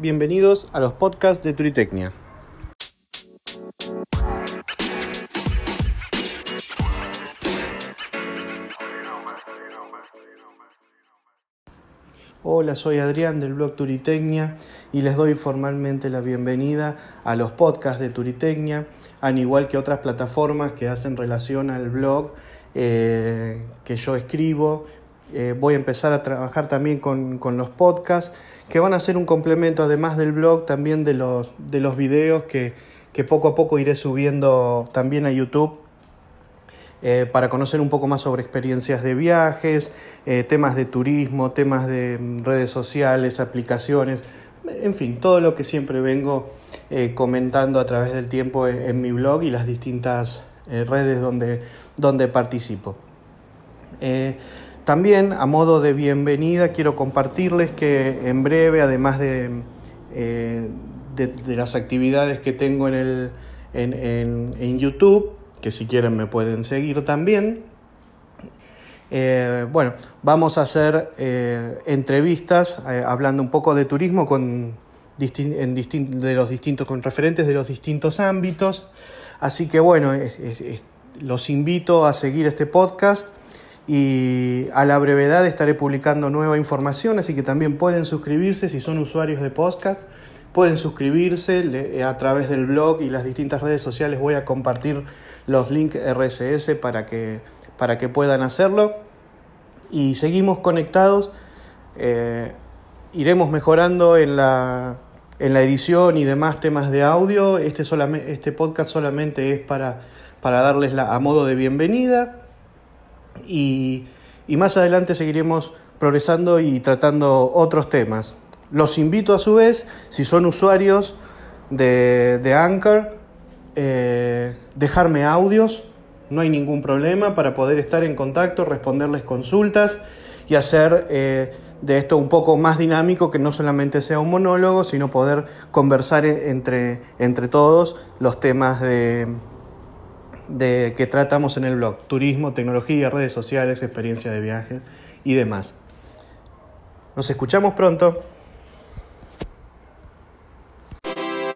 bienvenidos a los podcasts de Turitecnia. Hola, soy Adrián del blog Turitecnia y les doy formalmente la bienvenida a los podcasts de Turitecnia, al igual que otras plataformas que hacen relación al blog eh, que yo escribo. Eh, voy a empezar a trabajar también con, los podcasts que van a ser un complemento además del blog también de los, de los videos que, que poco a poco iré subiendo también a YouTube eh, para conocer un poco más sobre experiencias de viajes, eh, temas de turismo, temas de mm, redes sociales, aplicaciones, en fin, todo lo que siempre vengo comentando a través del tiempo en, mi blog y las distintas redes donde, donde participo. También a modo de bienvenida quiero compartirles que en breve, además de, de, las actividades que tengo en, el, en, en YouTube, que si quieren me pueden seguir también. Eh, bueno, vamos a hacer eh, entrevistas eh, hablando un poco de turismo con, en de los distintos, con referentes de los distintos ámbitos. Así que bueno, los invito a seguir este podcast y a la brevedad estaré publicando nueva información, así que también pueden suscribirse si son usuarios de podcast. Pueden suscribirse a través del blog y las distintas redes sociales. Voy a compartir los links RSS para que, para que puedan hacerlo. Y seguimos conectados. Eh, iremos mejorando en la, en la edición y demás temas de audio. Este, solamente, este podcast solamente es para, para darles la, a modo de bienvenida. Y, y más adelante seguiremos progresando y tratando otros temas. Los invito a su vez, si son usuarios de, de Anchor, eh, dejarme audios, no hay ningún problema para poder estar en contacto, responderles consultas y hacer eh, de esto un poco más dinámico, que no solamente sea un monólogo, sino poder conversar entre, entre todos los temas de, de, que tratamos en el blog, turismo, tecnología, redes sociales, experiencia de viajes y demás. Nos escuchamos pronto.